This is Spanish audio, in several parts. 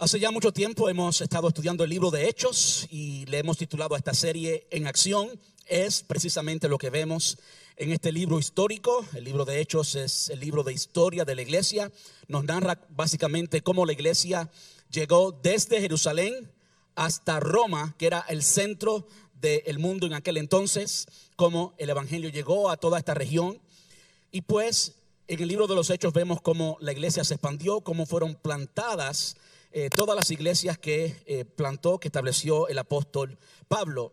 Hace ya mucho tiempo hemos estado estudiando el libro de Hechos y le hemos titulado a esta serie En acción. Es precisamente lo que vemos en este libro histórico. El libro de Hechos es el libro de historia de la iglesia. Nos narra básicamente cómo la iglesia llegó desde Jerusalén hasta Roma, que era el centro del mundo en aquel entonces, cómo el Evangelio llegó a toda esta región. Y pues en el libro de los Hechos vemos cómo la iglesia se expandió, cómo fueron plantadas eh, todas las iglesias que eh, plantó, que estableció el apóstol Pablo.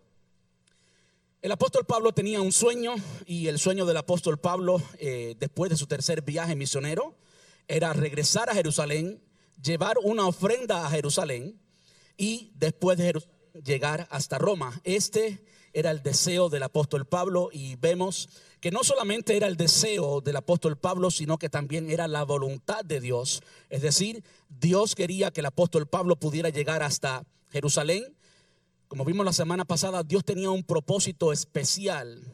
El apóstol Pablo tenía un sueño y el sueño del apóstol Pablo eh, después de su tercer viaje misionero era regresar a Jerusalén, llevar una ofrenda a Jerusalén y después de Jerusalén llegar hasta Roma. Este era el deseo del apóstol Pablo y vemos que no solamente era el deseo del apóstol Pablo, sino que también era la voluntad de Dios. Es decir, Dios quería que el apóstol Pablo pudiera llegar hasta Jerusalén. Como vimos la semana pasada, Dios tenía un propósito especial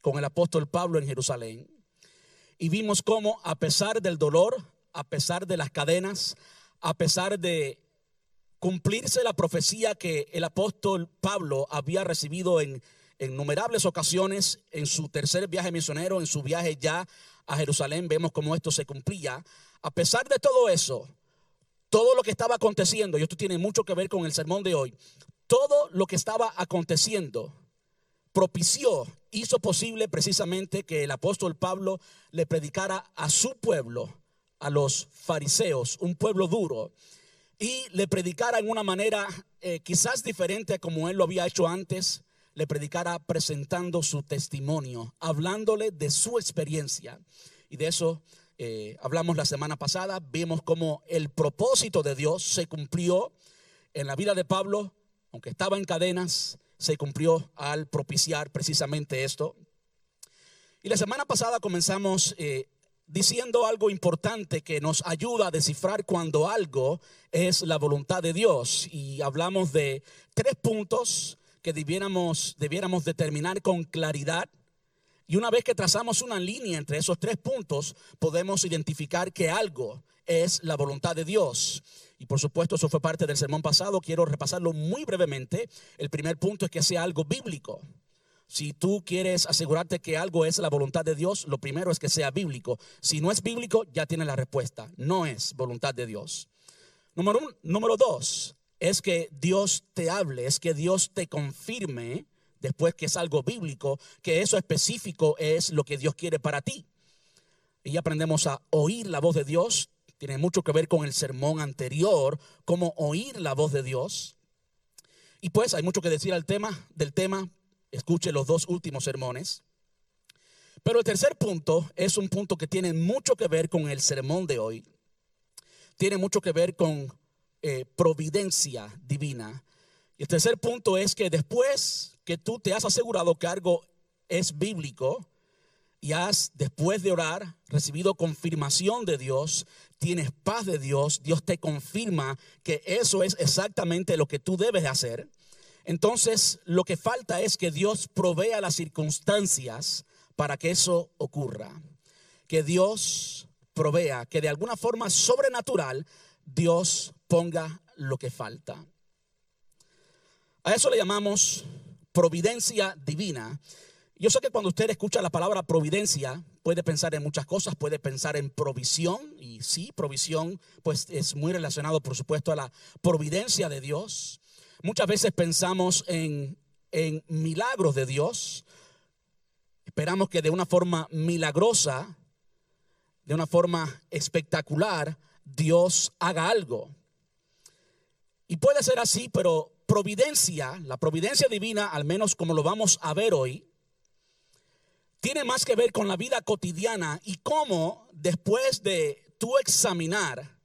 con el apóstol Pablo en Jerusalén. Y vimos cómo a pesar del dolor, a pesar de las cadenas, a pesar de cumplirse la profecía que el apóstol Pablo había recibido en, innumerables ocasiones en su tercer viaje misionero, en su viaje ya a Jerusalén, vemos cómo esto se cumplía. A pesar de todo eso, todo lo que estaba aconteciendo, y esto tiene mucho que ver con el sermón de hoy, todo lo que estaba aconteciendo propició, hizo posible precisamente que el apóstol Pablo le predicara a su pueblo, a los fariseos, un pueblo duro, y le predicara en una manera eh, quizás diferente a como él lo había hecho antes, le predicara presentando su testimonio, hablándole de su experiencia. Y de eso eh, hablamos la semana pasada, vimos cómo el propósito de Dios se cumplió en la vida de Pablo, aunque estaba en cadenas, se cumplió al propiciar precisamente esto. Y la semana pasada comenzamos eh, diciendo algo importante que nos ayuda a descifrar cuando algo es la voluntad de Dios. Y hablamos de tres puntos que debiéramos, debiéramos determinar con claridad. Y una vez que trazamos una línea entre esos tres puntos, podemos identificar que algo es la voluntad de Dios. Y por supuesto, eso fue parte del sermón pasado. Quiero repasarlo muy brevemente. El primer punto es que sea algo bíblico. Si tú quieres asegurarte que algo es la voluntad de Dios, lo primero es que sea bíblico. Si no es bíblico, ya tienes la respuesta. No es voluntad de Dios. Número, número dos, es que Dios te hable, es que Dios te confirme, después que es algo bíblico, que eso específico es lo que Dios quiere para ti. Y aprendemos a oír la voz de Dios. Tiene mucho que ver con el sermón anterior, cómo oír la voz de Dios. Y pues hay mucho que decir al tema, del tema, Escuche los dos últimos sermones. Pero el tercer punto es un punto que tiene mucho que ver con el sermón de hoy. Tiene mucho que ver con eh, providencia divina. Y el tercer punto es que después que tú te has asegurado que algo es bíblico y has, después de orar, recibido confirmación de Dios, tienes paz de Dios, Dios te confirma que eso es exactamente lo que tú debes hacer. Entonces, lo que falta es que Dios provea las circunstancias para que eso ocurra. Que Dios provea, que de alguna forma sobrenatural Dios ponga lo que falta. A eso le llamamos providencia divina. Yo sé que cuando usted escucha la palabra providencia, puede pensar en muchas cosas, puede pensar en provisión, y sí, provisión, pues es muy relacionado, por supuesto, a la providencia de Dios. Muchas veces pensamos en, milagros de Dios. Esperamos que de una forma milagrosa, de una forma espectacular, Dios haga algo. Y puede ser así, pero providencia, la providencia divina, al menos como lo vamos a ver hoy, tiene más que ver con la vida cotidiana y cómo después de tú examinar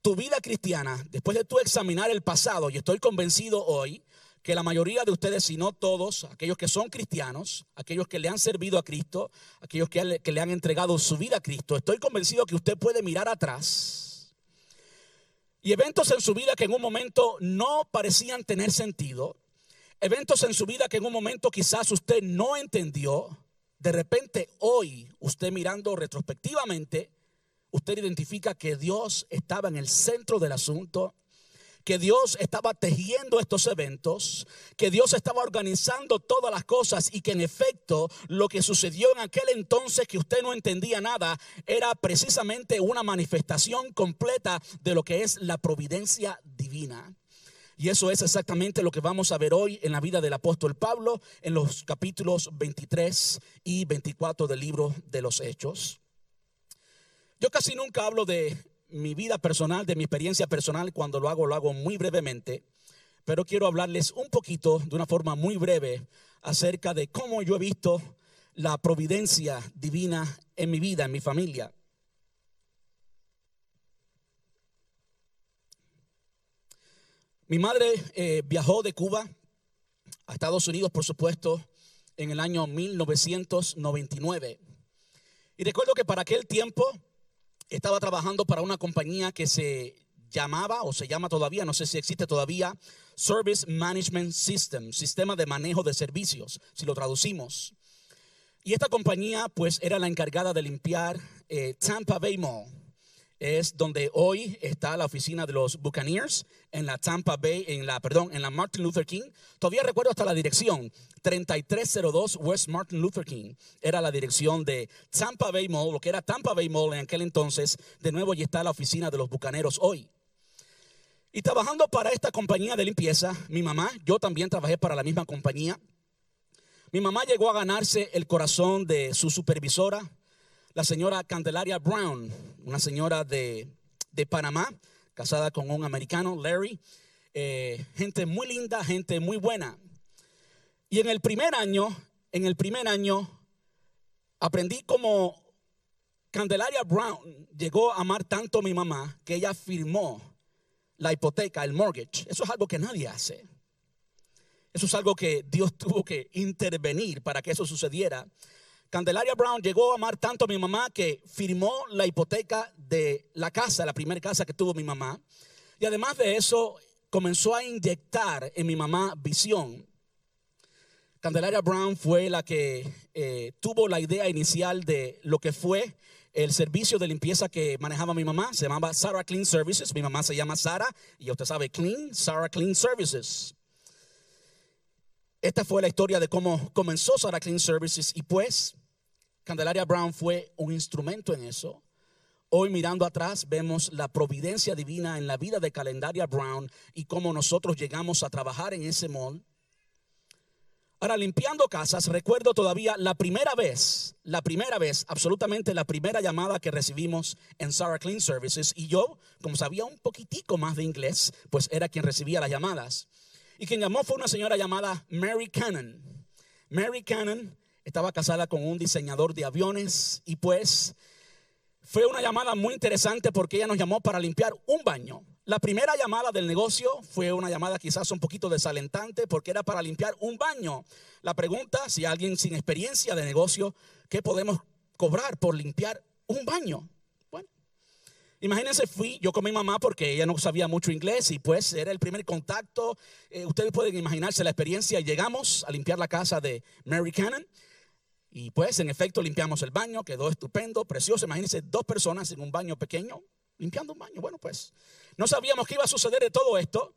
tu vida cristiana, después de tú examinar el pasado, y estoy convencido hoy que la mayoría de ustedes, si no todos, aquellos que son cristianos, aquellos que le han servido a Cristo, aquellos que, le han entregado su vida a Cristo, estoy convencido que usted puede mirar atrás y eventos en su vida que en un momento no parecían tener sentido, eventos en su vida que en un momento quizás usted no entendió, de repente hoy usted mirando retrospectivamente, usted identifica que Dios estaba en el centro del asunto, que Dios estaba tejiendo estos eventos, que Dios estaba organizando todas las cosas y que en efecto lo que sucedió en aquel entonces que usted no entendía nada era precisamente una manifestación completa de lo que es la providencia divina. Y eso es exactamente lo que vamos a ver hoy en la vida del apóstol Pablo en los capítulos 23 y 24 del libro de los Hechos. Yo casi nunca hablo de mi vida personal, de mi experiencia personal. Cuando lo hago, lo hago muy brevemente. Pero quiero hablarles un poquito, de una forma muy breve, acerca de cómo yo he visto la providencia divina en mi vida, en mi familia. Mi madre eh, viajó de Cuba a Estados Unidos, por supuesto, en el año 1999. Y recuerdo que para aquel tiempo estaba trabajando para una compañía que se llamaba o se llama todavía, no sé si existe todavía, Service Management System, sistema de manejo de servicios, si lo traducimos. Y esta compañía pues era la encargada de limpiar eh, Tampa Bay Mall es donde hoy está la oficina de los Buccaneers en la Tampa Bay, en la, perdón, en la Martin Luther King. Todavía recuerdo hasta la dirección, 3302 West Martin Luther King. Era la dirección de Tampa Bay Mall, lo que era Tampa Bay Mall en aquel entonces. De nuevo, allí está la oficina de los Bucaneros hoy. Y trabajando para esta compañía de limpieza, mi mamá, yo también trabajé para la misma compañía. Mi mamá llegó a ganarse el corazón de su supervisora, la señora Candelaria Brown, una señora de, Panamá, casada con un americano, Larry. Eh, gente muy linda, gente muy buena. Y en el primer año, en el primer año, aprendí como Candelaria Brown llegó a amar tanto a mi mamá que ella firmó la hipoteca, el mortgage. Eso es algo que nadie hace. Eso es algo que Dios tuvo que intervenir para que eso sucediera. Candelaria Brown llegó a amar tanto a mi mamá que firmó la hipoteca de la casa, la primera casa que tuvo mi mamá. Y además de eso, comenzó a inyectar en mi mamá visión. Candelaria Brown fue la que eh, tuvo la idea inicial de lo que fue el servicio de limpieza que manejaba mi mamá. Se llamaba Sarah Clean Services. Mi mamá se llama Sara y usted sabe Clean, Sarah Clean Services. Esta fue la historia de cómo comenzó Sarah Clean Services y pues Candelaria Brown fue un instrumento en eso. Hoy mirando atrás vemos la providencia divina en la vida de Candelaria Brown y cómo nosotros llegamos a trabajar en ese mall. Ahora, limpiando casas, recuerdo todavía la primera vez, la primera vez, absolutamente la primera llamada que recibimos en Sarah Clean Services. Y yo, como sabía un poquitico más de inglés, pues era quien recibía las llamadas. Y quien llamó fue una señora llamada Mary Cannon. Mary Cannon estaba casada con un diseñador de aviones y pues fue una llamada muy interesante porque ella nos llamó para limpiar un baño. La primera llamada del negocio fue una llamada quizás un poquito desalentante porque era para limpiar un baño. La pregunta, si alguien sin experiencia de negocio, ¿qué podemos cobrar por limpiar un baño? Imagínense, fui yo con mi mamá porque ella no sabía mucho inglés y pues era el primer contacto. Eh, ustedes pueden imaginarse la experiencia. Llegamos a limpiar la casa de Mary Cannon y pues en efecto limpiamos el baño, quedó estupendo, precioso. Imagínense dos personas en un baño pequeño limpiando un baño. Bueno, pues no sabíamos qué iba a suceder de todo esto.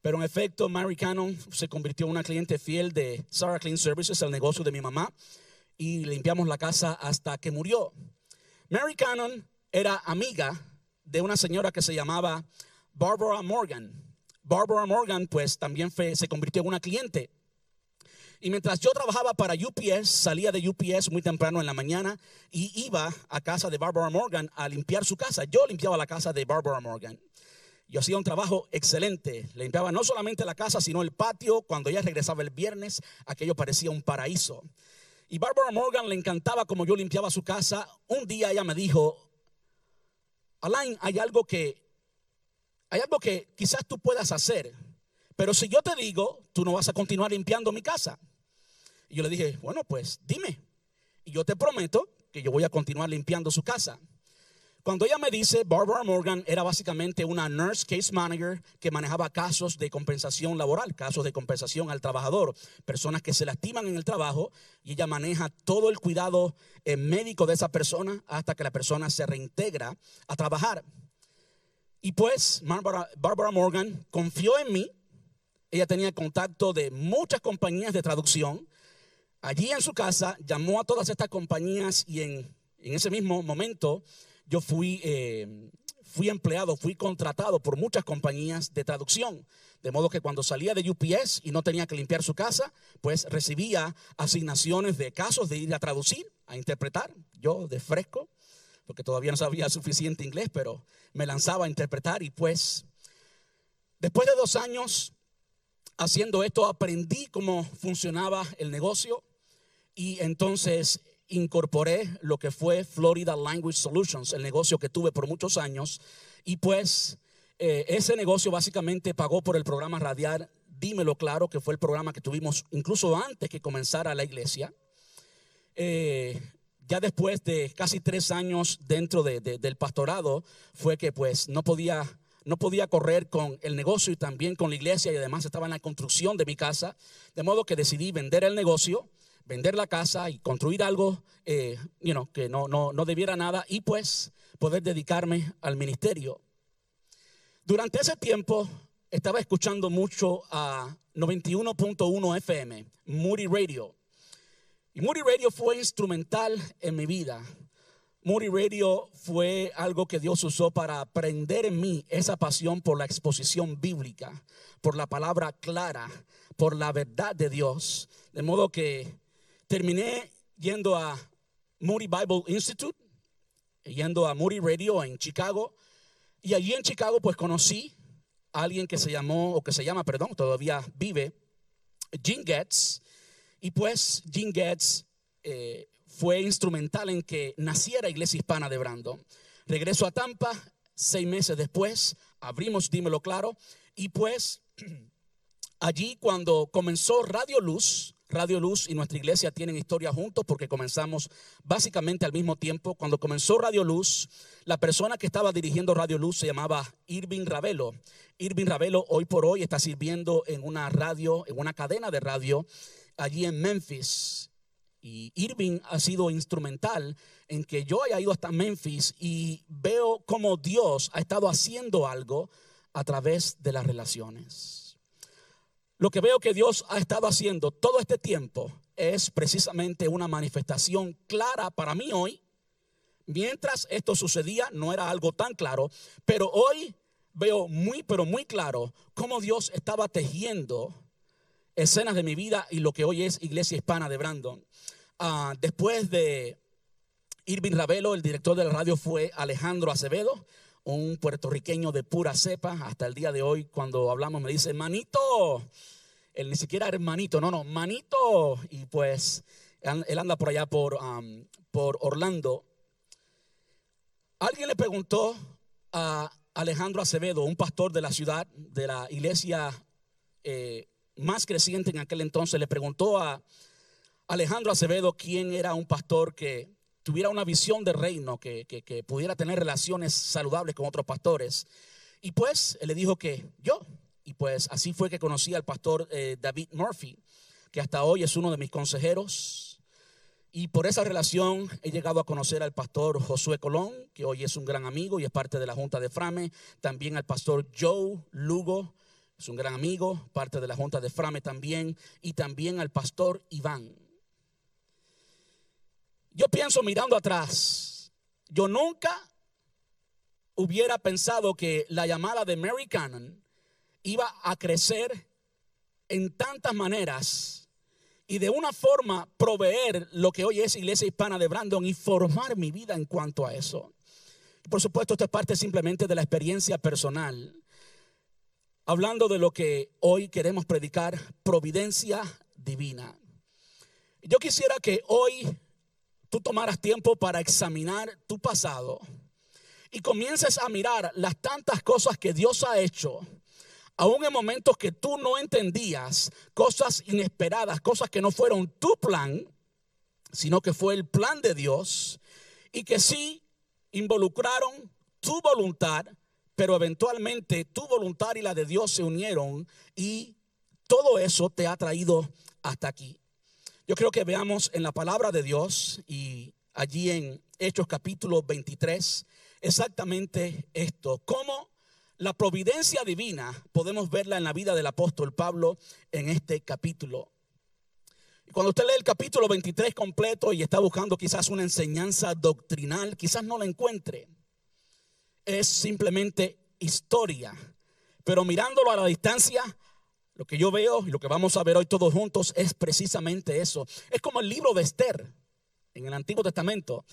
Pero en efecto, Mary Cannon se convirtió en una cliente fiel de Sarah Clean Services, el negocio de mi mamá, y limpiamos la casa hasta que murió. Mary Cannon era amiga de una señora que se llamaba Barbara Morgan. Barbara Morgan pues también se convirtió en una cliente. Y mientras yo trabajaba para UPS, salía de UPS muy temprano en la mañana y iba a casa de Barbara Morgan a limpiar su casa. Yo limpiaba la casa de Barbara Morgan. Yo hacía un trabajo excelente. Limpiaba no solamente la casa, sino el patio. Cuando ella regresaba el viernes, aquello parecía un paraíso. Y Barbara Morgan le encantaba como yo limpiaba su casa. Un día ella me dijo, Alain, hay algo que hay algo que quizás tú puedas hacer, pero si yo te digo, tú no vas a continuar limpiando mi casa. Y yo le dije, bueno, pues dime. Y yo te prometo que yo voy a continuar limpiando su casa. Cuando ella me dice, Barbara Morgan era básicamente una nurse case manager que manejaba casos de compensación laboral, casos de compensación al trabajador, personas que se lastiman en el trabajo y ella maneja todo el cuidado eh, médico de esa persona hasta que la persona se reintegra a trabajar. Y pues Barbara, Morgan confió en mí, ella tenía contacto de muchas compañías de traducción. Allí en su casa llamó a todas estas compañías y en, en ese mismo momento yo fui, eh, fui empleado, fui contratado por muchas compañías de traducción. De modo que cuando salía de UPS y no tenía que limpiar su casa, pues recibía asignaciones de casos de ir a traducir, a interpretar, yo de fresco, porque todavía no sabía suficiente inglés, pero me lanzaba a interpretar y pues después de dos años haciendo esto aprendí cómo funcionaba el negocio y entonces incorporé lo que fue Florida Language Solutions, el negocio que tuve por muchos años. Y pues eh, ese negocio básicamente pagó por el programa radial Dímelo Claro, que fue el programa que tuvimos incluso antes que comenzara la iglesia. Eh, ya después de casi tres años dentro del pastorado, fue que pues no podía, no podía correr con el negocio y también con la iglesia y además estaba en la construcción de mi casa, de modo que decidí vender el negocio vender la casa y construir algo eh, que no, no, no debiera nada y pues poder dedicarme al ministerio. Durante ese tiempo estaba escuchando mucho a 91.1 FM, Moody Radio. Y Moody Radio fue instrumental en mi vida. Moody Radio fue algo que Dios usó para aprender en mí esa pasión por la exposición bíblica, por la palabra clara, por la verdad de Dios. De modo que terminé yendo a Moody Bible Institute, yendo a Moody Radio en Chicago. Y allí en Chicago pues conocí a alguien que se llamó, o que se llama, perdón, todavía vive, Jim Getz. Y pues Jim Getz eh, fue instrumental en que naciera Iglesia Hispana de Brandon. Regreso a Tampa, seis meses después, abrimos Dímelo Claro. Y pues allí cuando comenzó Radio Luz, Radio Luz y nuestra iglesia tienen historia juntos porque comenzamos básicamente al mismo tiempo. Cuando comenzó Radio Luz, la persona que estaba dirigiendo Radio Luz se llamaba Irving Ravelo. Irving Ravelo hoy por hoy está sirviendo en una radio, en una cadena de radio allí en Memphis. Y Irving ha sido instrumental en que yo haya ido hasta Memphis y veo cómo Dios ha estado haciendo algo a través de las relaciones. Lo que veo que Dios ha estado haciendo todo este tiempo es precisamente una manifestación clara para mí hoy. Mientras esto sucedía no era algo tan claro, pero hoy veo muy, pero muy claro cómo Dios estaba tejiendo escenas de mi vida y lo que hoy es Iglesia Hispana de Brandon. Ah, después de Irving Ravelo, el director de la radio fue Alejandro Acevedo, un puertorriqueño de pura cepa. Hasta el día de hoy, cuando hablamos, me dice, manito. Él ni siquiera hermanito, no, no, manito. Y pues él anda por allá por, por Orlando. Alguien le preguntó a Alejandro Acevedo, un pastor de la ciudad, de la iglesia eh, más creciente en aquel entonces, le preguntó a Alejandro Acevedo quién era un pastor que tuviera una visión de reino, que, pudiera tener relaciones saludables con otros pastores. Y pues él le dijo que yo, y pues así fue que conocí al pastor eh, David Murphy, que hasta hoy es uno de mis consejeros. Y por esa relación he llegado a conocer al pastor Josué Colón, que hoy es un gran amigo y es parte de la Junta de Frame. También al pastor Joe Lugo, es un gran amigo, parte de la Junta de Frame también. Y también al pastor Iván. Yo pienso mirando atrás, yo nunca hubiera pensado que la llamada de Mary Cannon iba a crecer en tantas maneras y de una forma proveer lo que hoy es Iglesia Hispana de Brandon y formar mi vida en cuanto a eso. Por supuesto, esto es parte simplemente de la experiencia personal. Hablando de lo que hoy queremos predicar, providencia divina. Yo quisiera que hoy tú tomaras tiempo para examinar tu pasado y comiences a mirar las tantas cosas que Dios ha hecho, aún en momentos que tú no entendías, cosas inesperadas, cosas que no fueron tu plan, sino que fue el plan de Dios y que sí involucraron tu voluntad, pero eventualmente tu voluntad y la de Dios se unieron y todo eso te ha traído hasta aquí. Yo creo que veamos en la palabra de Dios y allí en Hechos capítulo 23 exactamente esto, cómo la providencia divina podemos verla en la vida del apóstol Pablo en este capítulo. Cuando usted lee el capítulo 23 completo y está buscando quizás una enseñanza doctrinal, quizás no la encuentre. Es simplemente historia. Pero mirándolo a la distancia, lo que yo veo y lo que vamos a ver hoy todos juntos es precisamente eso. Es como el libro de Esther en el Antiguo Testamento.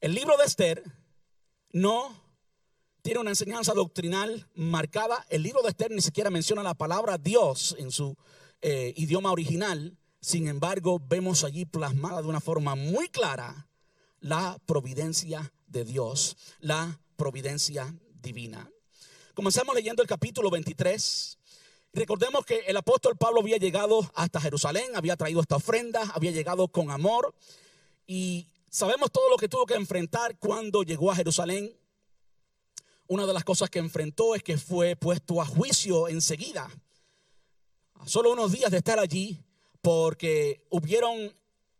El libro de Esther no tiene una enseñanza doctrinal marcada. El libro de Esther ni siquiera menciona la palabra Dios en su eh, idioma original. Sin embargo, vemos allí plasmada de una forma muy clara la providencia de Dios, la providencia divina. Comenzamos leyendo el capítulo 23. Recordemos que el apóstol Pablo había llegado hasta Jerusalén, había traído esta ofrenda, había llegado con amor y sabemos todo lo que tuvo que enfrentar cuando llegó a Jerusalén. Una de las cosas que enfrentó es que fue puesto a juicio enseguida. Solo unos días de estar allí, porque hubieron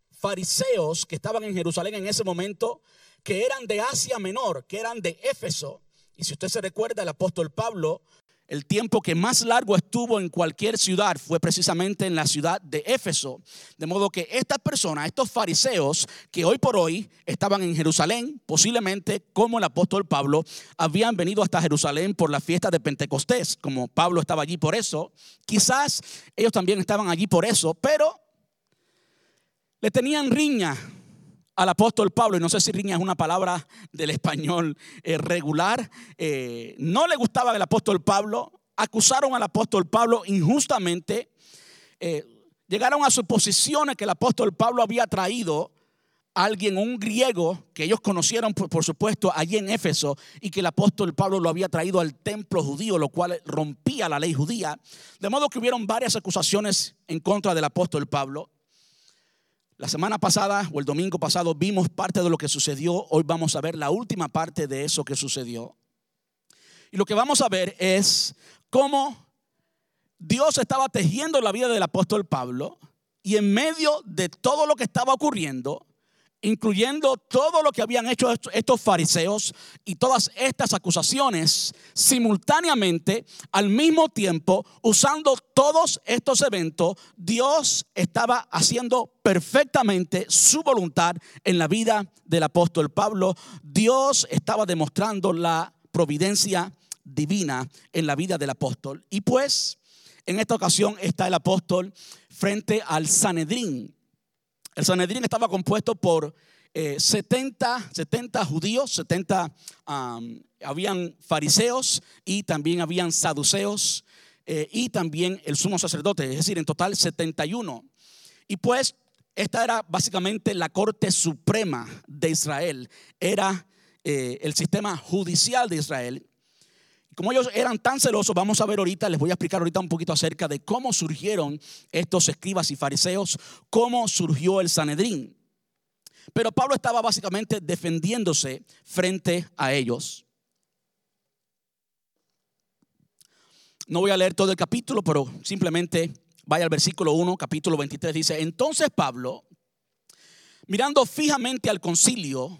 fariseos que estaban en Jerusalén en ese momento, que eran de Asia Menor, que eran de Éfeso. Y si usted se recuerda, el apóstol Pablo, el tiempo que más largo estuvo en cualquier ciudad fue precisamente en la ciudad de Éfeso. De modo que estas personas, estos fariseos que hoy por hoy estaban en Jerusalén, posiblemente como el apóstol Pablo, habían venido hasta Jerusalén por la fiesta de Pentecostés, como Pablo estaba allí por eso. Quizás ellos también estaban allí por eso, pero le tenían riña al apóstol Pablo, y no sé si riña es una palabra del español eh, regular, eh, no le gustaba el apóstol Pablo, acusaron al apóstol Pablo injustamente, eh, llegaron a suposiciones que el apóstol Pablo había traído a alguien, un griego que ellos conocieron, por, por, supuesto, allí en Éfeso, y que el apóstol Pablo lo había traído al templo judío, lo cual rompía la ley judía. De modo que hubieron varias acusaciones en contra del apóstol Pablo. La semana pasada o el domingo pasado vimos parte de lo que sucedió. Hoy vamos a ver la última parte de eso que sucedió. Y lo que vamos a ver es cómo Dios estaba tejiendo la vida del apóstol Pablo y en medio de todo lo que estaba ocurriendo, incluyendo todo lo que habían hecho estos fariseos y todas estas acusaciones, simultáneamente, al mismo tiempo, usando todos estos eventos, Dios estaba haciendo perfectamente su voluntad en la vida del apóstol Pablo. Dios estaba demostrando la providencia divina en la vida del apóstol. Y pues, en esta ocasión está el apóstol frente al Sanedrín el Sanedrín estaba compuesto por 70, eh, 70 judíos, 70 habían fariseos y también habían saduceos eh, y también el sumo sacerdote, es decir, en total 71. Y pues esta era básicamente la corte suprema de Israel, era eh, el sistema judicial de Israel como ellos eran tan celosos, vamos a ver ahorita, les voy a explicar ahorita un poquito acerca de cómo surgieron estos escribas y fariseos, cómo surgió el Sanedrín. Pero Pablo estaba básicamente defendiéndose frente a ellos. No voy a leer todo el capítulo, pero simplemente vaya al versículo 1, capítulo 23, dice, entonces Pablo, mirando fijamente al concilio,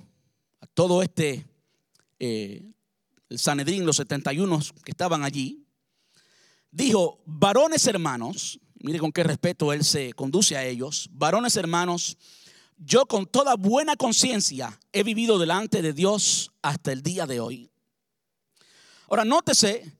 a todo este eh, el Sanedrín, los 71 que estaban allí, dijo, varones hermanos, mire con qué respeto él se conduce a ellos, varones hermanos, yo con toda buena conciencia he vivido delante de Dios hasta el día de hoy. Ahora, nótese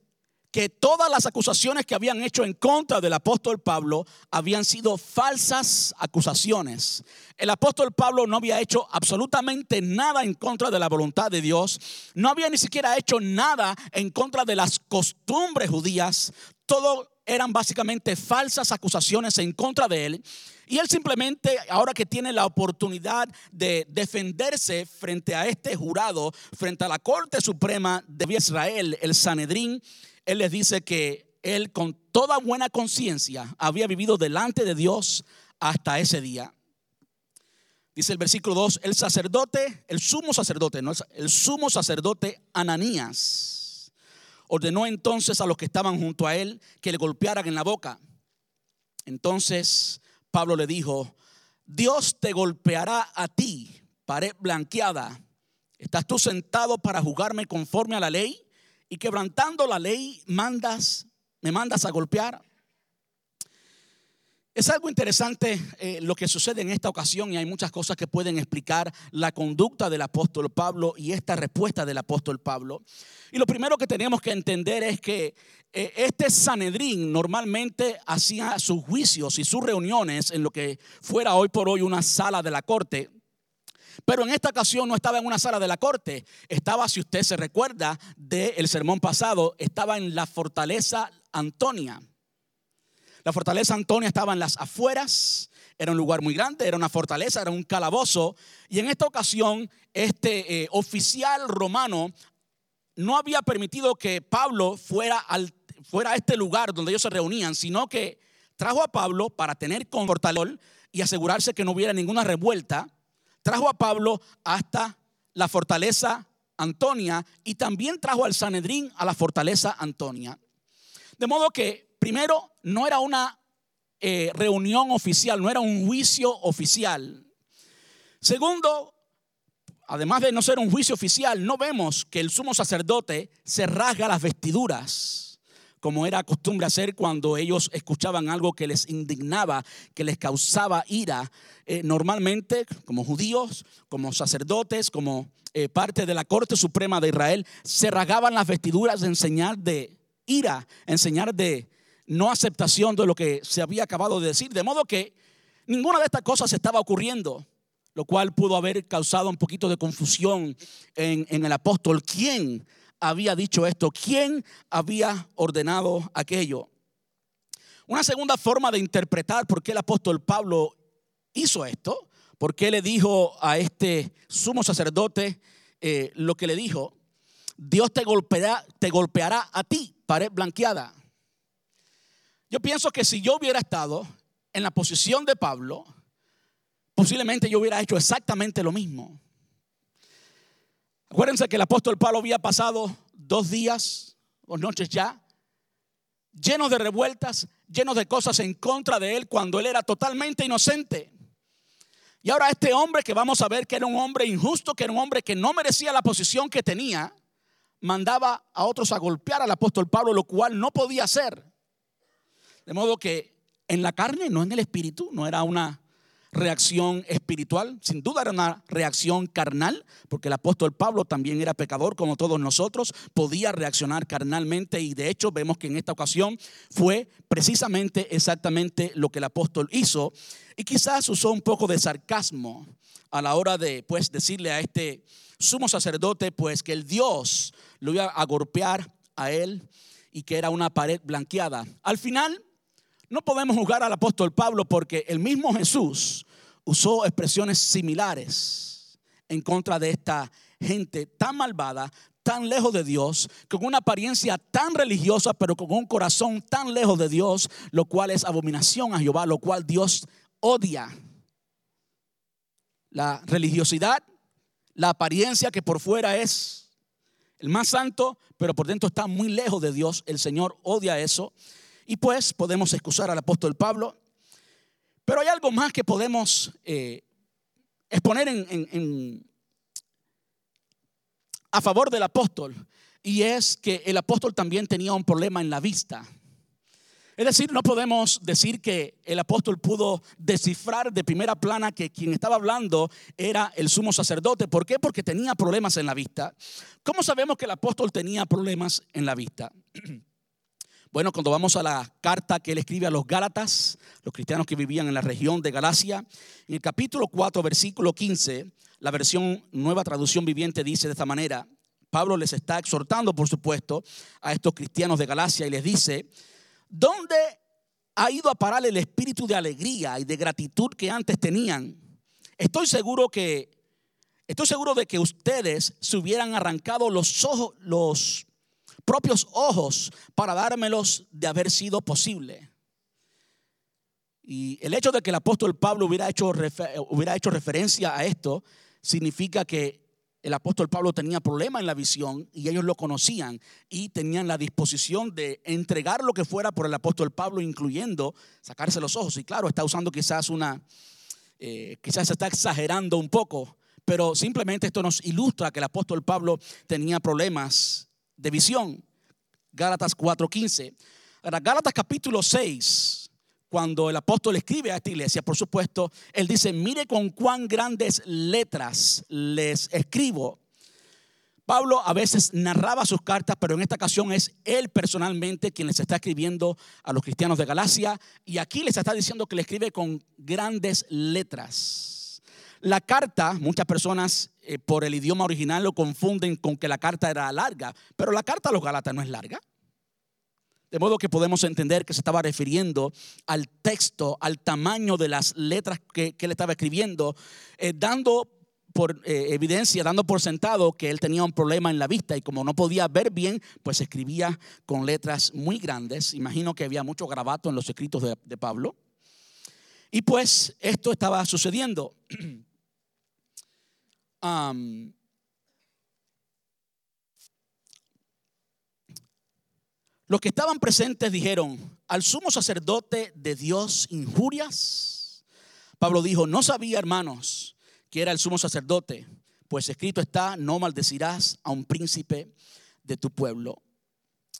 que todas las acusaciones que habían hecho en contra del apóstol Pablo habían sido falsas acusaciones. El apóstol Pablo no había hecho absolutamente nada en contra de la voluntad de Dios, no había ni siquiera hecho nada en contra de las costumbres judías, todo eran básicamente falsas acusaciones en contra de él. Y él simplemente, ahora que tiene la oportunidad de defenderse frente a este jurado, frente a la Corte Suprema de Israel, el Sanedrín, él les dice que él con toda buena conciencia había vivido delante de Dios hasta ese día. Dice el versículo 2, el sacerdote, el sumo sacerdote, no el sumo sacerdote Ananías ordenó entonces a los que estaban junto a él que le golpearan en la boca. Entonces Pablo le dijo, Dios te golpeará a ti, pared blanqueada. ¿Estás tú sentado para juzgarme conforme a la ley? Y quebrantando la ley, mandas, me mandas a golpear. Es algo interesante eh, lo que sucede en esta ocasión y hay muchas cosas que pueden explicar la conducta del apóstol Pablo y esta respuesta del apóstol Pablo. Y lo primero que tenemos que entender es que eh, este Sanedrín normalmente hacía sus juicios y sus reuniones en lo que fuera hoy por hoy una sala de la corte. Pero en esta ocasión no estaba en una sala de la corte, estaba, si usted se recuerda del sermón pasado, estaba en la fortaleza Antonia. La fortaleza Antonia estaba en las afueras, era un lugar muy grande, era una fortaleza, era un calabozo. Y en esta ocasión, este eh, oficial romano no había permitido que Pablo fuera, al, fuera a este lugar donde ellos se reunían, sino que trajo a Pablo para tener confortalor y asegurarse que no hubiera ninguna revuelta. Trajo a Pablo hasta la fortaleza Antonia y también trajo al Sanedrín a la fortaleza Antonia. De modo que primero, no era una eh, reunión oficial, no era un juicio oficial. Segundo, además de no ser un juicio oficial, no vemos que el sumo sacerdote se rasga las vestiduras, como era costumbre hacer cuando ellos escuchaban algo que les indignaba, que les causaba ira. Eh, normalmente, como judíos, como sacerdotes, como eh, parte de la Corte Suprema de Israel, se rasgaban las vestiduras en señal de ira, en señal de no aceptación de lo que se había acabado de decir. De modo que ninguna de estas cosas estaba ocurriendo, lo cual pudo haber causado un poquito de confusión en, en el apóstol. ¿Quién había dicho esto? ¿Quién había ordenado aquello? Una segunda forma de interpretar por qué el apóstol Pablo hizo esto, por qué le dijo a este sumo sacerdote eh, lo que le dijo, Dios te golpeará, te golpeará a ti, pared blanqueada. Yo pienso que si yo hubiera estado en la posición de Pablo, posiblemente yo hubiera hecho exactamente lo mismo. Acuérdense que el apóstol Pablo había pasado dos días o noches ya, llenos de revueltas, llenos de cosas en contra de él cuando él era totalmente inocente. Y ahora este hombre que vamos a ver que era un hombre injusto, que era un hombre que no merecía la posición que tenía, mandaba a otros a golpear al apóstol Pablo, lo cual no podía hacer. De modo que en la carne, no en el espíritu, no era una reacción espiritual, sin duda era una reacción carnal, porque el apóstol Pablo también era pecador como todos nosotros, podía reaccionar carnalmente y de hecho vemos que en esta ocasión fue precisamente exactamente lo que el apóstol hizo y quizás usó un poco de sarcasmo a la hora de pues decirle a este sumo sacerdote pues que el Dios lo iba a golpear a él y que era una pared blanqueada. Al final no podemos juzgar al apóstol Pablo porque el mismo Jesús usó expresiones similares en contra de esta gente tan malvada, tan lejos de Dios, con una apariencia tan religiosa, pero con un corazón tan lejos de Dios, lo cual es abominación a Jehová, lo cual Dios odia. La religiosidad, la apariencia que por fuera es el más santo, pero por dentro está muy lejos de Dios, el Señor odia eso. Y pues podemos excusar al apóstol Pablo, pero hay algo más que podemos eh, exponer en, a favor del apóstol, y es que el apóstol también tenía un problema en la vista. Es decir, no podemos decir que el apóstol pudo descifrar de primera plana que quien estaba hablando era el sumo sacerdote. ¿Por qué? Porque tenía problemas en la vista. ¿Cómo sabemos que el apóstol tenía problemas en la vista? Bueno, cuando vamos a la carta que él escribe a los Gálatas, los cristianos que vivían en la región de Galacia, en el capítulo 4, versículo 15, la versión nueva traducción viviente dice de esta manera, Pablo les está exhortando, por supuesto, a estos cristianos de Galacia y les dice, ¿dónde ha ido a parar el espíritu de alegría y de gratitud que antes tenían? Estoy seguro que, estoy seguro de que ustedes se hubieran arrancado los ojos, los propios ojos para dármelos de haber sido posible. Y el hecho de que el apóstol Pablo hubiera hecho, hubiera hecho referencia a esto significa que el apóstol Pablo tenía problema en la visión y ellos lo conocían y tenían la disposición de entregar lo que fuera por el apóstol Pablo, incluyendo sacarse los ojos. Y claro, está usando quizás una, eh, quizás está exagerando un poco, pero simplemente esto nos ilustra que el apóstol Pablo tenía problemas de visión. Gálatas 4:15. Ahora, Gálatas capítulo 6, cuando el apóstol escribe a esta iglesia, por supuesto, él dice, mire con cuán grandes letras les escribo. Pablo a veces narraba sus cartas, pero en esta ocasión es él personalmente quien les está escribiendo a los cristianos de Galacia y aquí les está diciendo que le escribe con grandes letras. La carta, muchas personas eh, por el idioma original lo confunden con que la carta era larga, pero la carta a los Galatas no es larga. De modo que podemos entender que se estaba refiriendo al texto, al tamaño de las letras que, él estaba escribiendo, eh, dando por eh, evidencia, dando por sentado que él tenía un problema en la vista y como no podía ver bien, pues escribía con letras muy grandes. Imagino que había mucho grabato en los escritos de, Pablo. Y pues esto estaba sucediendo. Los que estaban presentes dijeron, al sumo sacerdote de Dios injurias. Pablo dijo, no sabía, hermanos, que era el sumo sacerdote, pues escrito está, no maldecirás a un príncipe de tu pueblo.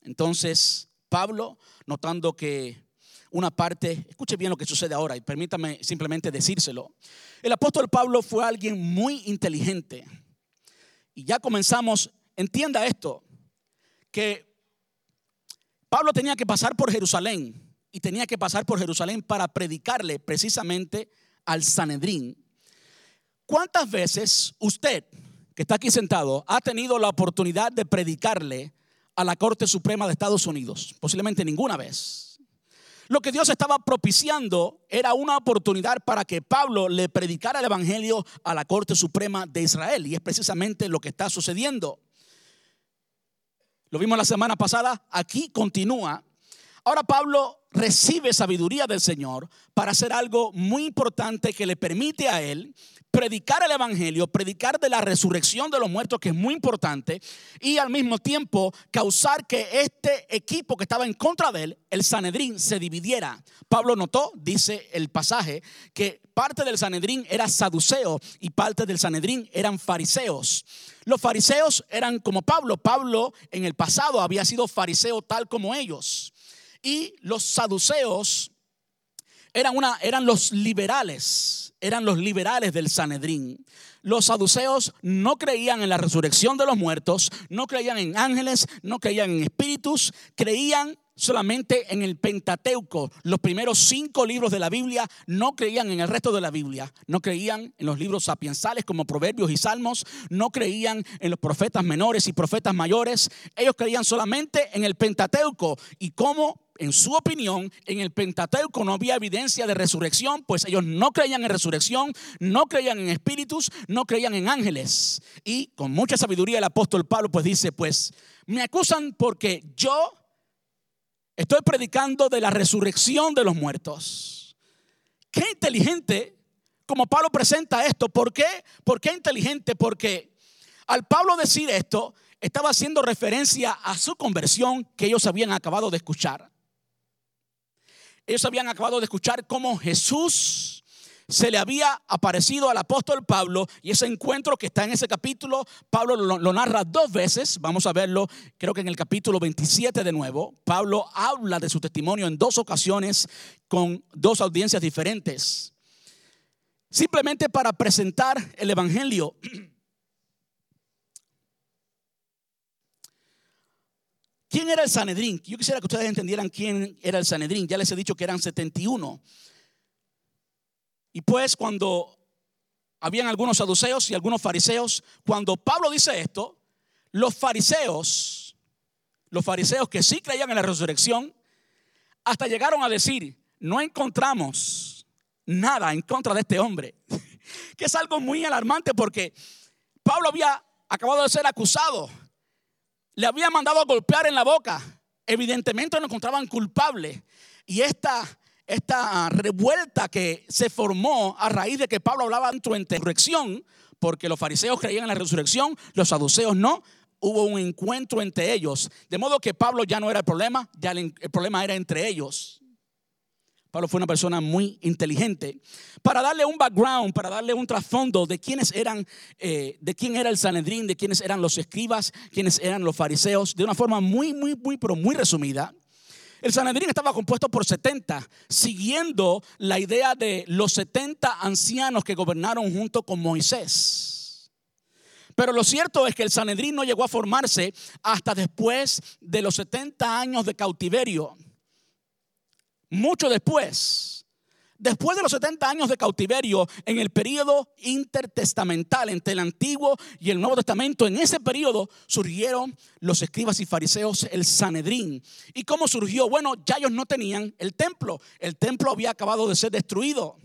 Entonces, Pablo, notando que una parte, escuche bien lo que sucede ahora y permítame simplemente decírselo. El apóstol Pablo fue alguien muy inteligente. Y ya comenzamos, entienda esto, que Pablo tenía que pasar por Jerusalén y tenía que pasar por Jerusalén para predicarle precisamente al Sanedrín. ¿Cuántas veces usted, que está aquí sentado, ha tenido la oportunidad de predicarle a la Corte Suprema de Estados Unidos? Posiblemente ninguna vez. Lo que Dios estaba propiciando era una oportunidad para que Pablo le predicara el Evangelio a la Corte Suprema de Israel. Y es precisamente lo que está sucediendo. Lo vimos la semana pasada, aquí continúa. Ahora Pablo recibe sabiduría del Señor para hacer algo muy importante que le permite a él predicar el Evangelio, predicar de la resurrección de los muertos, que es muy importante, y al mismo tiempo causar que este equipo que estaba en contra de él, el Sanedrín, se dividiera. Pablo notó, dice el pasaje, que parte del Sanedrín era saduceo y parte del Sanedrín eran fariseos. Los fariseos eran como Pablo. Pablo en el pasado había sido fariseo tal como ellos. Y los saduceos eran, una, eran los liberales, eran los liberales del Sanedrín. Los saduceos no creían en la resurrección de los muertos, no creían en ángeles, no creían en espíritus, creían solamente en el Pentateuco. Los primeros cinco libros de la Biblia no creían en el resto de la Biblia. No creían en los libros sapiensales como Proverbios y Salmos. No creían en los profetas menores y profetas mayores. Ellos creían solamente en el Pentateuco. Y como en su opinión, en el Pentateuco no había evidencia de resurrección, pues ellos no creían en resurrección, no creían en espíritus, no creían en ángeles. Y con mucha sabiduría el apóstol Pablo pues dice, pues me acusan porque yo estoy predicando de la resurrección de los muertos. Qué inteligente como Pablo presenta esto. ¿Por qué? ¿Por qué inteligente? Porque al Pablo decir esto, estaba haciendo referencia a su conversión que ellos habían acabado de escuchar. Ellos habían acabado de escuchar cómo Jesús se le había aparecido al apóstol Pablo y ese encuentro que está en ese capítulo, Pablo lo, narra dos veces, vamos a verlo, creo que en el capítulo 27 de nuevo, Pablo habla de su testimonio en dos ocasiones con dos audiencias diferentes, simplemente para presentar el Evangelio. ¿Quién era el Sanedrín? Yo quisiera que ustedes entendieran quién era el Sanedrín. Ya les he dicho que eran 71. Y pues cuando habían algunos saduceos y algunos fariseos, cuando Pablo dice esto, los fariseos, los fariseos que sí creían en la resurrección, hasta llegaron a decir, no encontramos nada en contra de este hombre. que es algo muy alarmante porque Pablo había acabado de ser acusado le había mandado a golpear en la boca. Evidentemente lo encontraban culpable. Y esta, esta revuelta que se formó a raíz de que Pablo hablaba de resurrección, porque los fariseos creían en la resurrección, los saduceos no, hubo un encuentro entre ellos. De modo que Pablo ya no era el problema, ya el, problema era entre ellos. Pablo fue una persona muy inteligente. Para darle un background, para darle un trasfondo de quiénes eran, eh, de quién era el Sanedrín, de quiénes eran los escribas, quiénes eran los fariseos, de una forma muy, muy, muy, pero muy resumida. El Sanedrín estaba compuesto por 70, siguiendo la idea de los 70 ancianos que gobernaron junto con Moisés. Pero lo cierto es que el Sanedrín no llegó a formarse hasta después de los 70 años de cautiverio. Mucho después. Después de los 70 años de cautiverio, en el periodo intertestamental entre el Antiguo y el Nuevo Testamento, en ese periodo surgieron los escribas y fariseos, el Sanedrín. ¿Y cómo surgió? Bueno, ya ellos no tenían el templo. El templo había acabado de ser destruido.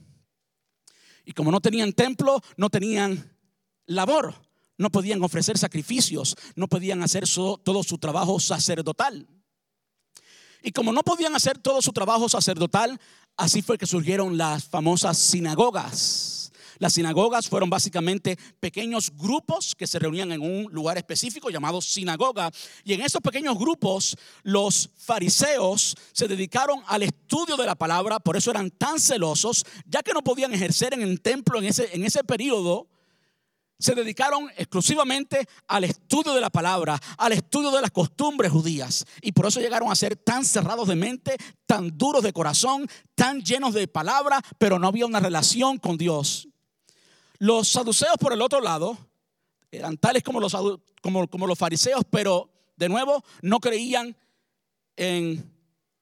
Y como no tenían templo, no tenían labor. No podían ofrecer sacrificios, no podían hacer todo su trabajo sacerdotal. Y como no podían hacer todo su trabajo sacerdotal, Así fue que surgieron las famosas sinagogas. Las sinagogas fueron básicamente pequeños grupos que se reunían en un lugar específico llamado sinagoga. Y en esos pequeños grupos los fariseos se dedicaron al estudio de la palabra, por eso eran tan celosos, ya que no podían ejercer en el templo en ese, en ese periodo se dedicaron exclusivamente al estudio de la palabra, al estudio de las costumbres judías. Y por eso llegaron a ser tan cerrados de mente, tan duros de corazón, tan llenos de palabra, pero no había una relación con Dios. Los saduceos, por el otro lado, eran tales como los, como, como los fariseos, pero de nuevo no creían en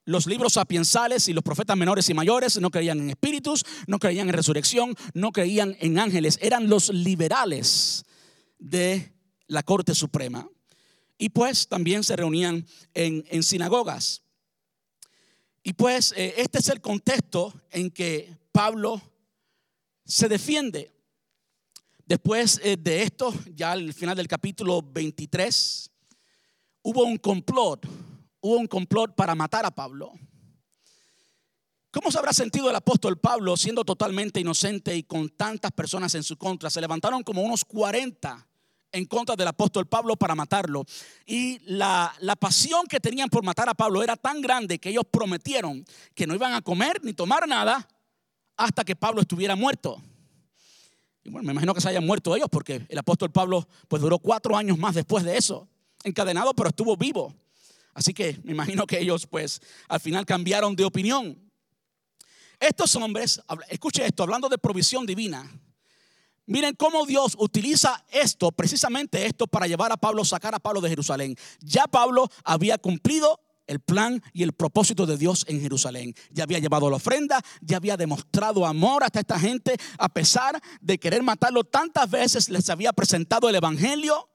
los libros sapiensales y los profetas menores y mayores no creían en espíritus, no creían en resurrección, no creían en ángeles. Eran los liberales de la Corte Suprema. Y pues también se reunían en, sinagogas. Y pues eh, este es el contexto en que Pablo se defiende. Después eh, de esto, ya al final del capítulo 23, hubo un complot hubo un complot para matar a Pablo. ¿Cómo se habrá sentido el apóstol Pablo siendo totalmente inocente y con tantas personas en su contra? Se levantaron como unos 40 en contra del apóstol Pablo para matarlo. Y la, pasión que tenían por matar a Pablo era tan grande que ellos prometieron que no iban a comer ni tomar nada hasta que Pablo estuviera muerto. Y bueno, me imagino que se hayan muerto ellos porque el apóstol Pablo pues duró cuatro años más después de eso, encadenado pero estuvo vivo. Así que me imagino que ellos pues al final cambiaron de opinión. Estos hombres, escuche esto, hablando de provisión divina, miren cómo Dios utiliza esto, precisamente esto, para llevar a Pablo, sacar a Pablo de Jerusalén. Ya Pablo había cumplido el plan y el propósito de Dios en Jerusalén. Ya había llevado la ofrenda, ya había demostrado amor hasta esta gente, a pesar de querer matarlo tantas veces, les había presentado el Evangelio.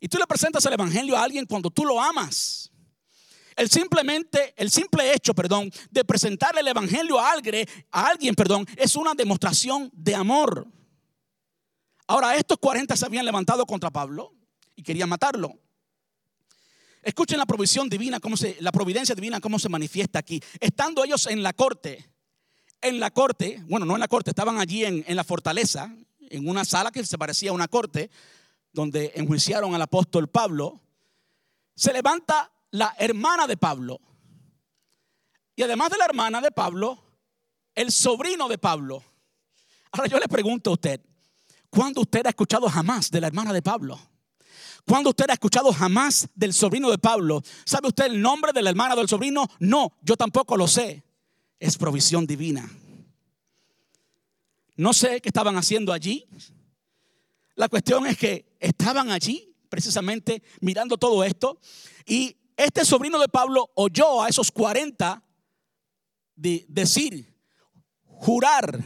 Y tú le presentas el Evangelio a alguien cuando tú lo amas. El simplemente, el simple hecho, perdón, de presentarle el evangelio a alguien, a alguien, perdón, es una demostración de amor. Ahora, estos 40 se habían levantado contra Pablo y querían matarlo. Escuchen la provisión divina, cómo se, la providencia divina, cómo se manifiesta aquí. Estando ellos en la corte, en la corte, bueno, no en la corte, estaban allí en, en la fortaleza, en una sala que se parecía a una corte, donde enjuiciaron al apóstol Pablo. Se levanta la hermana de Pablo. Y además de la hermana de Pablo, el sobrino de Pablo. Ahora yo le pregunto a usted, ¿cuándo usted ha escuchado jamás de la hermana de Pablo? ¿Cuándo usted ha escuchado jamás del sobrino de Pablo? ¿Sabe usted el nombre de la hermana del sobrino? No, yo tampoco lo sé. Es provisión divina. No sé qué estaban haciendo allí. La cuestión es que estaban allí precisamente mirando todo esto y este sobrino de Pablo oyó a esos 40 decir, jurar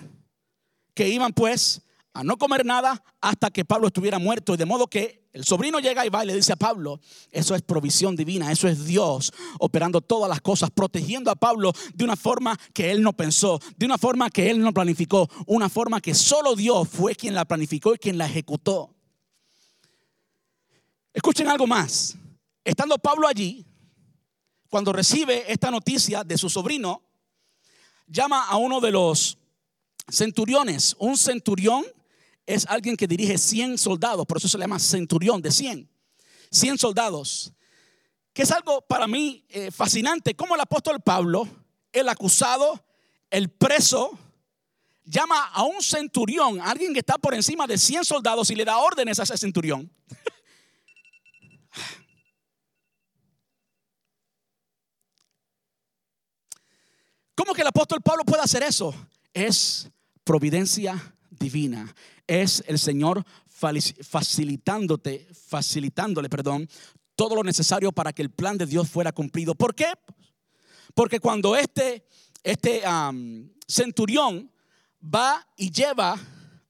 que iban pues a no comer nada hasta que Pablo estuviera muerto. Y de modo que el sobrino llega y va y le dice a Pablo, eso es provisión divina, eso es Dios operando todas las cosas, protegiendo a Pablo de una forma que él no pensó, de una forma que él no planificó, una forma que solo Dios fue quien la planificó y quien la ejecutó. Escuchen algo más. Estando Pablo allí, cuando recibe esta noticia de su sobrino, llama a uno de los centuriones. Un centurión es alguien que dirige 100 soldados, por eso se le llama centurión de 100. 100 soldados. Que es algo para mí eh, fascinante, como el apóstol Pablo, el acusado, el preso, llama a un centurión, alguien que está por encima de 100 soldados y le da órdenes a ese centurión. ¿Cómo que el apóstol Pablo puede hacer eso? Es providencia divina. Es el Señor facilitándote, facilitándole, perdón, todo lo necesario para que el plan de Dios fuera cumplido. ¿Por qué? Porque cuando este, este centurión va y lleva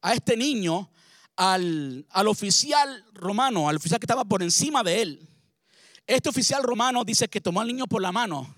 a este niño al, al oficial romano, al oficial que estaba por encima de él, este oficial romano dice que tomó al niño por la mano.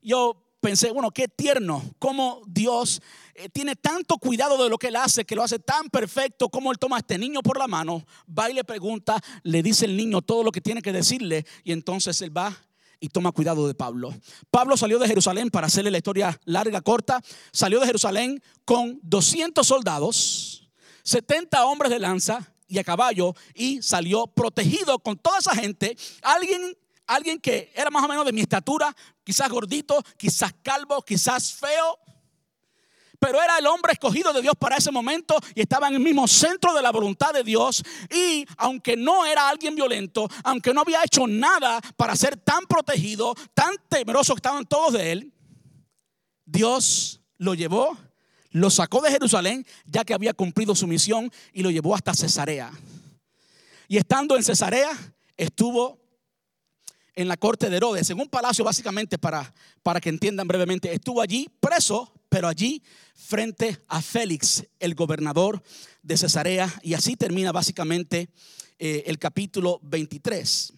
Yo pensé, bueno, qué tierno, cómo Dios eh, tiene tanto cuidado de lo que él hace, que lo hace tan perfecto, como él toma a este niño por la mano, va y le pregunta, le dice el niño todo lo que tiene que decirle y entonces él va y toma cuidado de Pablo. Pablo salió de Jerusalén, para hacerle la historia larga, corta, salió de Jerusalén con 200 soldados, 70 hombres de lanza y a caballo y salió protegido con toda esa gente. Alguien alguien que era más o menos de mi estatura, quizás gordito, quizás calvo, quizás feo, pero era el hombre escogido de Dios para ese momento y estaba en el mismo centro de la voluntad de Dios. Y aunque no era alguien violento, aunque no había hecho nada para ser tan protegido, tan temeroso estaban todos de él, Dios lo llevó, lo sacó de Jerusalén, ya que había cumplido su misión, y lo llevó hasta Cesarea. Y estando en Cesarea, estuvo en la corte de Herodes, en un palacio básicamente para, para que entiendan brevemente. Estuvo allí preso, pero allí frente a Félix, el gobernador de Cesarea. Y así termina básicamente eh, el capítulo 23.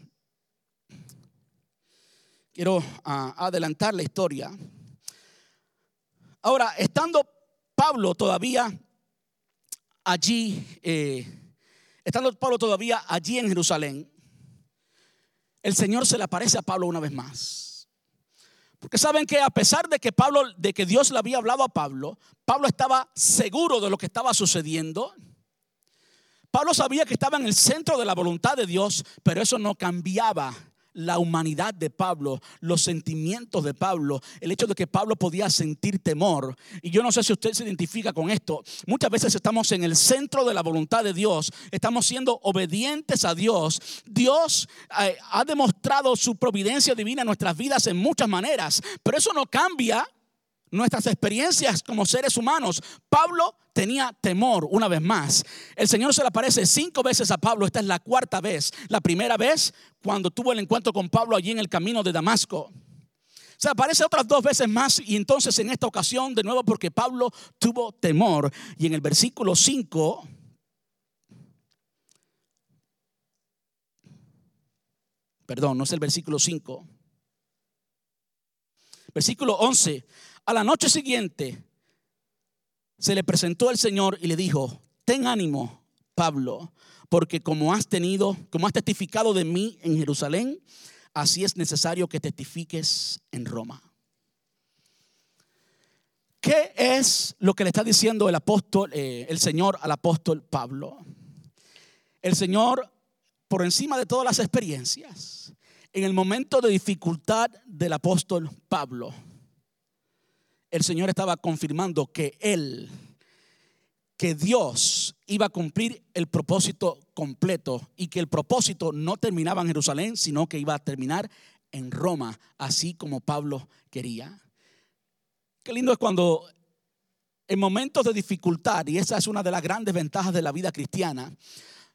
Quiero ah, adelantar la historia. Ahora, estando Pablo todavía allí, eh, estando Pablo todavía allí en Jerusalén, el Señor se le aparece a Pablo una vez más. Porque saben que a pesar de que Pablo, de que Dios le había hablado a Pablo, Pablo estaba seguro de lo que estaba sucediendo. Pablo sabía que estaba en el centro de la voluntad de Dios, pero eso no cambiaba la humanidad de Pablo, los sentimientos de Pablo, el hecho de que Pablo podía sentir temor. Y yo no sé si usted se identifica con esto. Muchas veces estamos en el centro de la voluntad de Dios, estamos siendo obedientes a Dios. Dios eh, ha demostrado su providencia divina en nuestras vidas en muchas maneras, pero eso no cambia nuestras experiencias como seres humanos. Pablo tenía temor una vez más. El Señor se le aparece cinco veces a Pablo. Esta es la cuarta vez. La primera vez cuando tuvo el encuentro con Pablo allí en el camino de Damasco. Se aparece otras dos veces más y entonces en esta ocasión de nuevo porque Pablo tuvo temor. Y en el versículo 5... Perdón, no es el versículo 5. Versículo 11. A la noche siguiente se le presentó el Señor y le dijo, ten ánimo, Pablo, porque como has tenido, como has testificado de mí en Jerusalén, así es necesario que testifiques en Roma. ¿Qué es lo que le está diciendo el apóstol, eh, el Señor al apóstol Pablo? El Señor, por encima de todas las experiencias, en el momento de dificultad del apóstol Pablo, el Señor estaba confirmando que Él, que Dios iba a cumplir el propósito completo y que el propósito no terminaba en Jerusalén, sino que iba a terminar en Roma, así como Pablo quería. Qué lindo es cuando en momentos de dificultad, y esa es una de las grandes ventajas de la vida cristiana,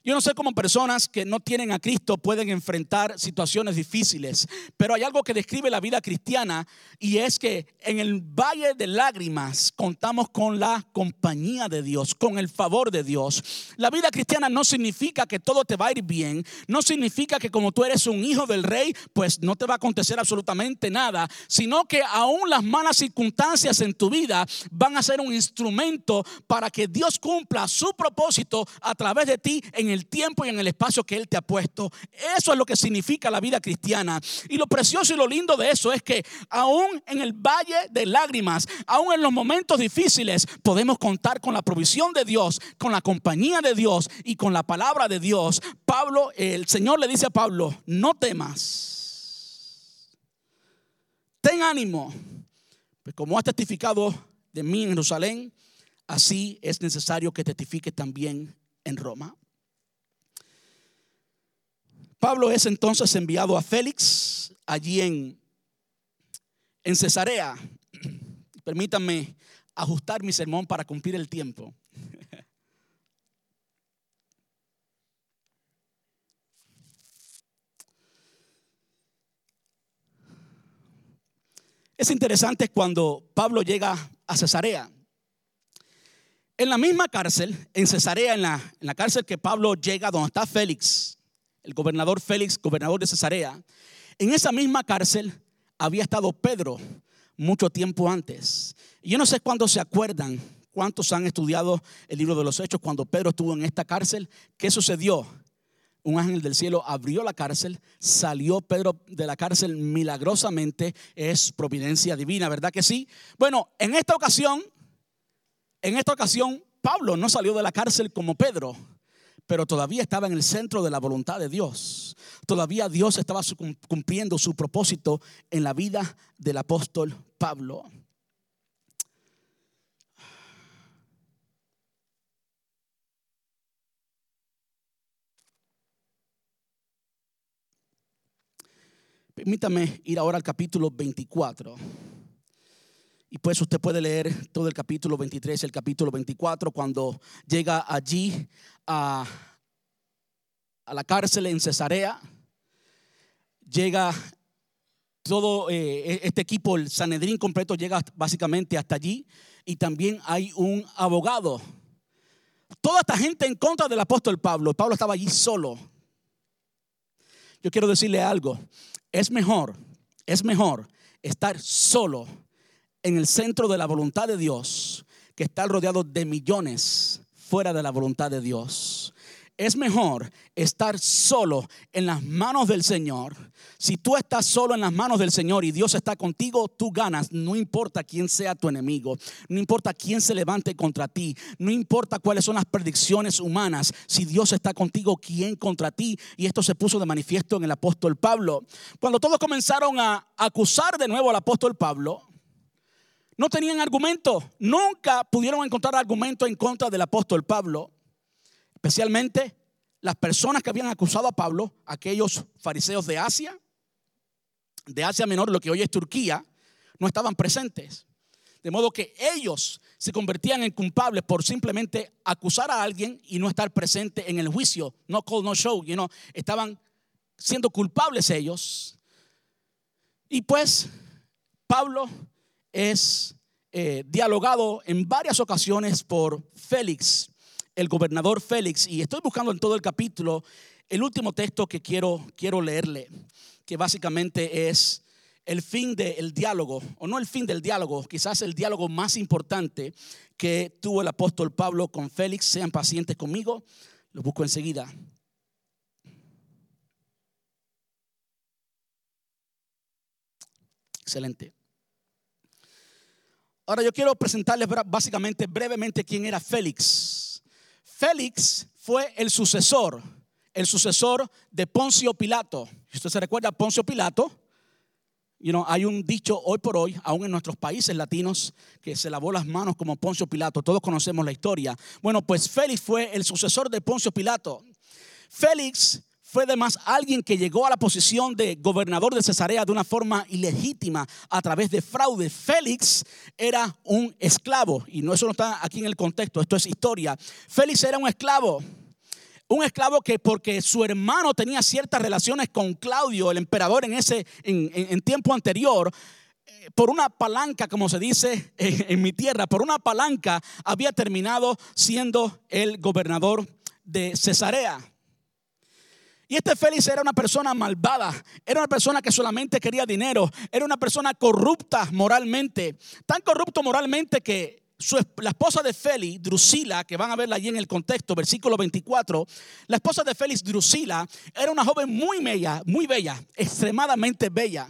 yo no sé cómo personas que no tienen a Cristo pueden enfrentar situaciones difíciles, pero hay algo que describe la vida cristiana y es que en el valle de lágrimas contamos con la compañía de Dios, con el favor de Dios. La vida cristiana no significa que todo te va a ir bien, no significa que como tú eres un hijo del rey, pues no te va a acontecer absolutamente nada, sino que aún las malas circunstancias en tu vida van a ser un instrumento para que Dios cumpla su propósito a través de ti en el el tiempo y en el espacio que Él te ha puesto. Eso es lo que significa la vida cristiana. Y lo precioso y lo lindo de eso es que aún en el valle de lágrimas, aún en los momentos difíciles, podemos contar con la provisión de Dios, con la compañía de Dios y con la palabra de Dios. Pablo, el Señor le dice a Pablo, no temas. Ten ánimo. Pues como has testificado de mí en Jerusalén, así es necesario que testifique también en Roma. Pablo es entonces enviado a Félix allí en, en Cesarea. Permítanme ajustar mi sermón para cumplir el tiempo. Es interesante cuando Pablo llega a Cesarea. En la misma cárcel, en Cesarea, en la, en la cárcel que Pablo llega, donde está Félix, el gobernador Félix, gobernador de Cesarea, en esa misma cárcel había estado Pedro mucho tiempo antes. Yo no sé cuántos se acuerdan, cuántos han estudiado el libro de los Hechos cuando Pedro estuvo en esta cárcel. ¿Qué sucedió? Un ángel del cielo abrió la cárcel, salió Pedro de la cárcel milagrosamente, es providencia divina, ¿verdad que sí? Bueno, en esta ocasión, en esta ocasión, Pablo no salió de la cárcel como Pedro, pero todavía estaba en el centro de la voluntad de Dios. Todavía Dios estaba cumpliendo su propósito en la vida del apóstol Pablo. Permítame ir ahora al capítulo 24. Y pues usted puede leer todo el capítulo 23, el capítulo 24, cuando llega allí a, a la cárcel en Cesarea. Llega todo eh, e-, este equipo, el Sanedrín completo, llega básicamente hasta allí. Y también hay un abogado. Toda esta gente en contra del apóstol Pablo. Pablo estaba allí solo. Yo quiero decirle algo. Es mejor, es mejor estar solo en el centro de la voluntad de Dios que estar rodeado de millones fuera de la voluntad de Dios. Es mejor estar solo en las manos del Señor. Si tú estás solo en las manos del Señor y Dios está contigo, tú ganas. No importa quién sea tu enemigo, no importa quién se levante contra ti, no importa cuáles son las predicciones humanas. Si Dios está contigo, ¿quién contra ti? Y esto se puso de manifiesto en el apóstol Pablo. Cuando todos comenzaron a acusar de nuevo al apóstol Pablo, no tenían argumento. Nunca pudieron encontrar argumento en contra del apóstol Pablo especialmente las personas que habían acusado a Pablo, aquellos fariseos de Asia, de Asia Menor, lo que hoy es Turquía, no estaban presentes. De modo que ellos se convertían en culpables por simplemente acusar a alguien y no estar presente en el juicio. No call, no show, you know, estaban siendo culpables ellos. Y pues Pablo es eh, dialogado en varias ocasiones por Félix el gobernador Félix, y estoy buscando en todo el capítulo el último texto que quiero, quiero leerle, que básicamente es el fin del diálogo, o no el fin del diálogo, quizás el diálogo más importante que tuvo el apóstol Pablo con Félix. Sean pacientes conmigo, lo busco enseguida. Excelente. Ahora yo quiero presentarles básicamente brevemente quién era Félix. Félix fue el sucesor, el sucesor de Poncio Pilato. usted se recuerda, Poncio Pilato, you know, hay un dicho hoy por hoy, aún en nuestros países latinos, que se lavó las manos como Poncio Pilato. Todos conocemos la historia. Bueno, pues Félix fue el sucesor de Poncio Pilato. Félix fue además alguien que llegó a la posición de gobernador de Cesarea de una forma ilegítima a través de fraude. Félix era un esclavo y no eso no está aquí en el contexto, esto es historia. Félix era un esclavo. Un esclavo que porque su hermano tenía ciertas relaciones con Claudio, el emperador en ese en, tiempo anterior, eh, por una palanca, como se dice en mi tierra, por una palanca había terminado siendo el gobernador de Cesarea. Y este Félix era una persona malvada, era una persona que solamente quería dinero, era una persona corrupta moralmente, tan corrupto moralmente que la esposa de Félix, Drusila, que van a verla allí en el contexto, versículo 24, la esposa de Félix, Drusila, era una joven muy bella, muy bella, extremadamente bella.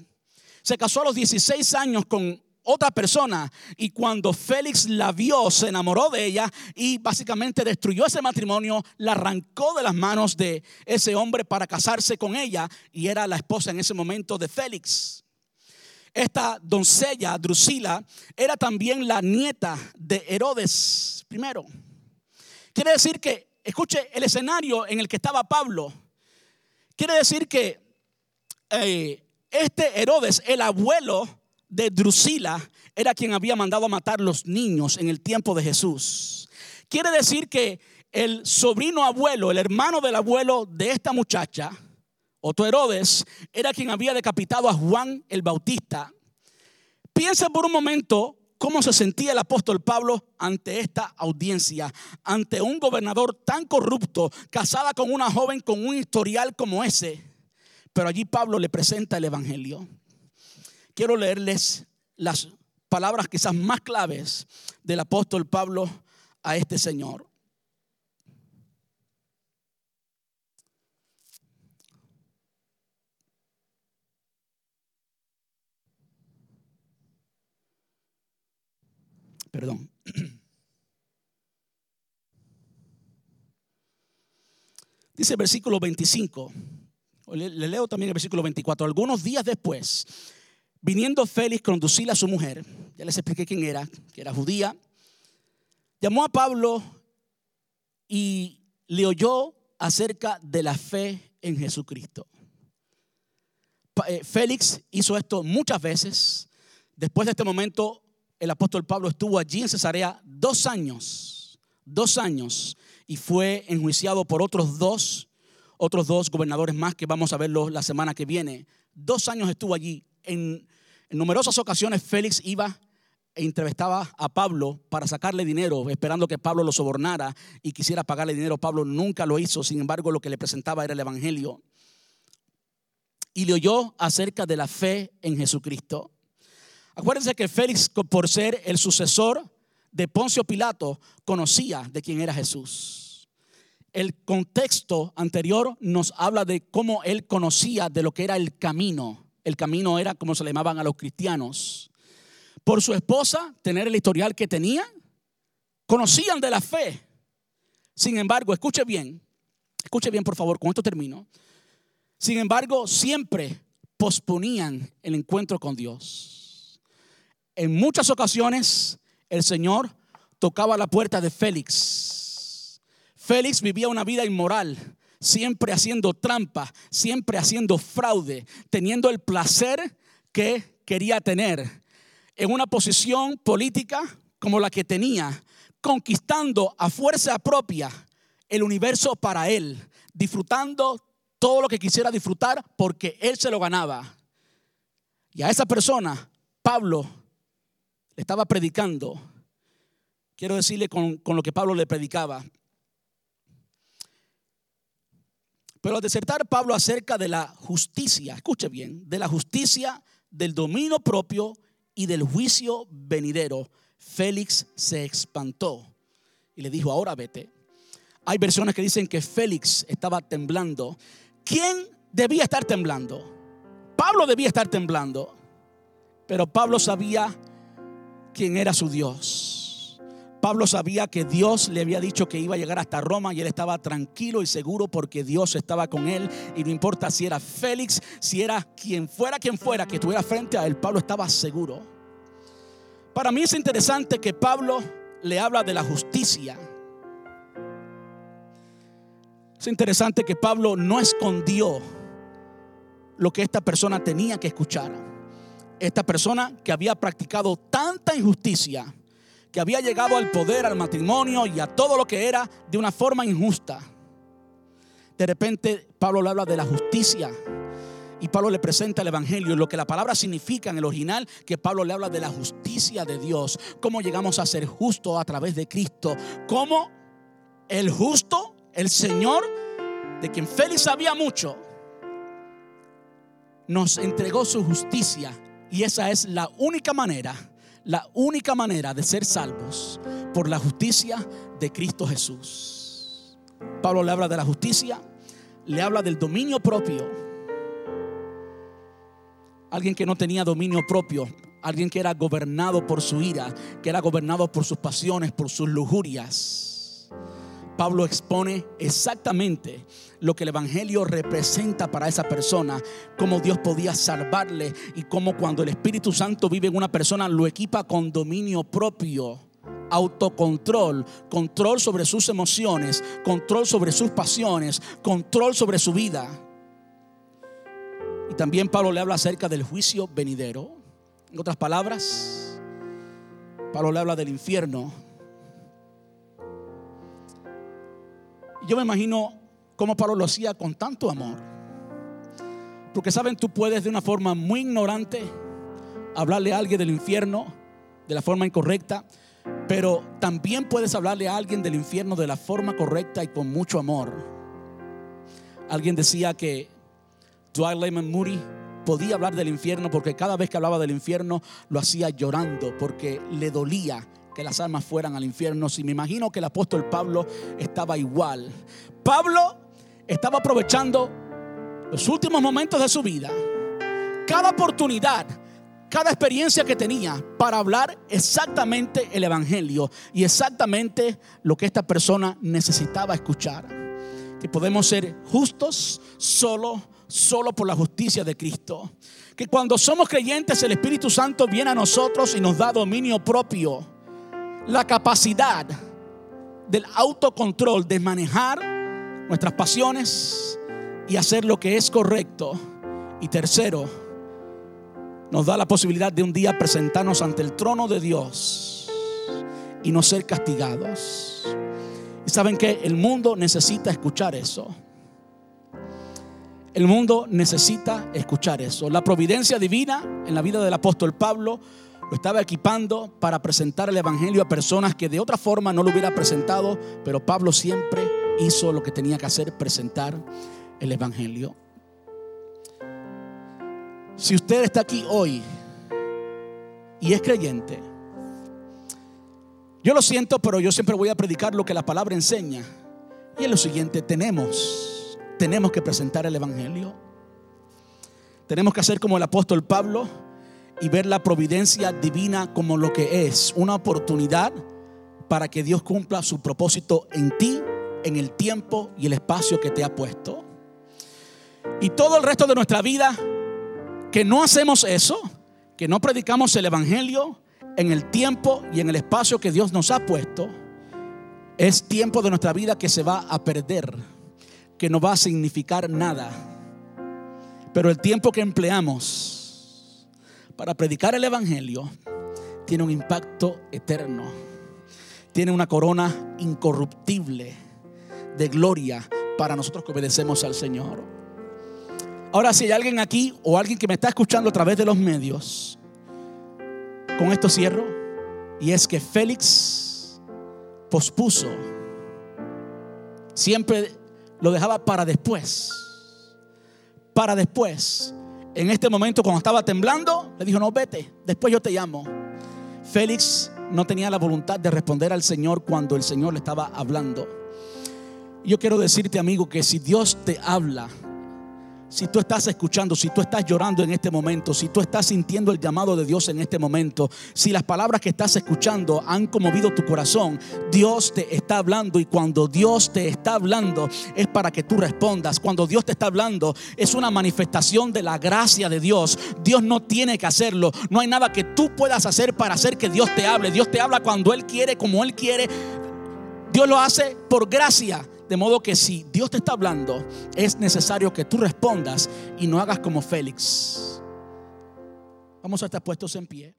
Se casó a los 16 años con otra persona y cuando Félix la vio se enamoró de ella y básicamente destruyó ese matrimonio, la arrancó de las manos de ese hombre para casarse con ella y era la esposa en ese momento de Félix. Esta doncella, Drusila, era también la nieta de Herodes primero. Quiere decir que, escuche, el escenario en el que estaba Pablo, quiere decir que eh, este Herodes, el abuelo de Drusila, era quien había mandado matar los niños en el tiempo de Jesús. Quiere decir que el sobrino abuelo, el hermano del abuelo de esta muchacha, Otto Herodes, era quien había decapitado a Juan el Bautista. Piensa por un momento cómo se sentía el apóstol Pablo ante esta audiencia, ante un gobernador tan corrupto, casada con una joven con un historial como ese. Pero allí Pablo le presenta el Evangelio. Quiero leerles las palabras quizás más claves del apóstol Pablo a este Señor. Perdón. Dice el versículo 25. Le, leo también el versículo 24. Algunos días después, viniendo Félix con a su mujer, ya les expliqué quién era, que era judía, llamó a Pablo y le oyó acerca de la fe en Jesucristo. Eh, Félix hizo esto muchas veces. Después de este momento, el apóstol Pablo estuvo allí en Cesarea dos años, dos años, y fue enjuiciado por otros dos, otros dos gobernadores más que vamos a verlo la semana que viene. Dos años estuvo allí. En, en numerosas ocasiones Félix iba e entrevistaba a Pablo para sacarle dinero, esperando que Pablo lo sobornara y quisiera pagarle dinero. Pablo nunca lo hizo, sin embargo lo que le presentaba era el Evangelio. Y le oyó acerca de la fe en Jesucristo. Acuérdense que Félix, por ser el sucesor de Poncio Pilato, conocía de quién era Jesús. El contexto anterior nos habla de cómo él conocía de lo que era el camino. El camino era como se le llamaban a los cristianos. Por su esposa, tener el historial que tenía, conocían de la fe. Sin embargo, escuche bien, escuche bien por favor, con esto termino. Sin embargo, siempre posponían el encuentro con Dios en muchas ocasiones el Señor tocaba la puerta de Félix. Félix vivía una vida inmoral, siempre haciendo trampa, siempre haciendo fraude, teniendo el placer que quería tener, en una posición política como la que tenía, conquistando a fuerza propia el universo para él, disfrutando todo lo que quisiera disfrutar porque él se lo ganaba. Y a esa persona, Pablo, le estaba predicando, quiero decirle con, lo que Pablo le predicaba. Pero al desertar Pablo acerca de la justicia, escuche bien, de la justicia, del dominio propio y del juicio venidero, Félix se espantó y le dijo, ahora vete. Hay versiones que dicen que Félix estaba temblando. ¿Quién debía estar temblando? Pablo debía estar temblando, pero Pablo sabía quién era su Dios. Pablo sabía que Dios le había dicho que iba a llegar hasta Roma y él estaba tranquilo y seguro porque Dios estaba con él y no importa si era Félix, si era quien fuera quien fuera que estuviera frente a él, Pablo estaba seguro. Para mí es interesante que Pablo le habla de la justicia. Es interesante que Pablo no escondió lo que esta persona tenía que escuchar esta persona que había practicado tanta injusticia, que había llegado al poder, al matrimonio y a todo lo que era de una forma injusta. De repente Pablo le habla de la justicia y Pablo le presenta el Evangelio, lo que la palabra significa en el original, que Pablo le habla de la justicia de Dios, cómo llegamos a ser justos a través de Cristo, cómo el justo, el Señor, de quien Félix sabía mucho, nos entregó su justicia y esa es la única manera, la única manera de ser salvos por la justicia de Cristo Jesús. Pablo le habla de la justicia, le habla del dominio propio. Alguien que no tenía dominio propio, alguien que era gobernado por su ira, que era gobernado por sus pasiones, por sus lujurias. Pablo expone exactamente lo que el Evangelio representa para esa persona, cómo Dios podía salvarle y cómo cuando el Espíritu Santo vive en una persona lo equipa con dominio propio, autocontrol, control sobre sus emociones, control sobre sus pasiones, control sobre su vida. Y también Pablo le habla acerca del juicio venidero. En otras palabras, Pablo le habla del infierno yo me imagino cómo Pablo lo hacía con tanto amor. Porque saben, tú puedes de una forma muy ignorante hablarle a alguien del infierno de la forma incorrecta, pero también puedes hablarle a alguien del infierno de la forma correcta y con mucho amor. Alguien decía que Dwight Lyman Moody podía hablar del infierno porque cada vez que hablaba del infierno lo hacía llorando porque le dolía que las almas fueran al infierno. Si me imagino que el apóstol Pablo estaba igual. Pablo estaba aprovechando los últimos momentos de su vida, cada oportunidad, cada experiencia que tenía para hablar exactamente el Evangelio y exactamente lo que esta persona necesitaba escuchar. Que podemos ser justos solo, solo por la justicia de Cristo. Que cuando somos creyentes el Espíritu Santo viene a nosotros y nos da dominio propio la capacidad del autocontrol de manejar nuestras pasiones y hacer lo que es correcto. Y tercero, nos da la posibilidad de un día presentarnos ante el trono de Dios y no ser castigados. Y saben que el mundo necesita escuchar eso. El mundo necesita escuchar eso. La providencia divina en la vida del apóstol Pablo lo estaba equipando para presentar el Evangelio a personas que de otra forma no lo hubiera presentado, pero Pablo siempre hizo lo que tenía que hacer, presentar el Evangelio. Si usted está aquí hoy y es creyente, yo lo siento, pero yo siempre voy a predicar lo que la palabra enseña. Y es lo siguiente, tenemos, tenemos que presentar el Evangelio. Tenemos que hacer como el apóstol Pablo y ver la providencia divina como lo que es, una oportunidad para que Dios cumpla su propósito en ti, en el tiempo y el espacio que te ha puesto. Y todo el resto de nuestra vida, que no hacemos eso, que no predicamos el Evangelio en el tiempo y en el espacio que Dios nos ha puesto, es tiempo de nuestra vida que se va a perder, que no va a significar nada. Pero el tiempo que empleamos para predicar el Evangelio tiene un impacto eterno. Tiene una corona incorruptible de gloria para nosotros que obedecemos al Señor. Ahora, si hay alguien aquí o alguien que me está escuchando a través de los medios, con esto cierro, y es que Félix pospuso, siempre lo dejaba para después, para después en este momento, cuando estaba temblando, le dijo, no, vete, después yo te llamo. Félix no tenía la voluntad de responder al Señor cuando el Señor le estaba hablando. Yo quiero decirte, amigo, que si Dios te habla, si tú estás escuchando, si tú estás llorando en este momento, si tú estás sintiendo el llamado de Dios en este momento, si las palabras que estás escuchando han conmovido tu corazón, Dios te está hablando y cuando Dios te está hablando es para que tú respondas. Cuando Dios te está hablando es una manifestación de la gracia de Dios. Dios no tiene que hacerlo. No hay nada que tú puedas hacer para hacer que Dios te hable. Dios te habla cuando Él quiere, como Él quiere. Dios lo hace por gracia. De modo que si Dios te está hablando, es necesario que tú respondas y no hagas como Félix. Vamos a estar puestos en pie.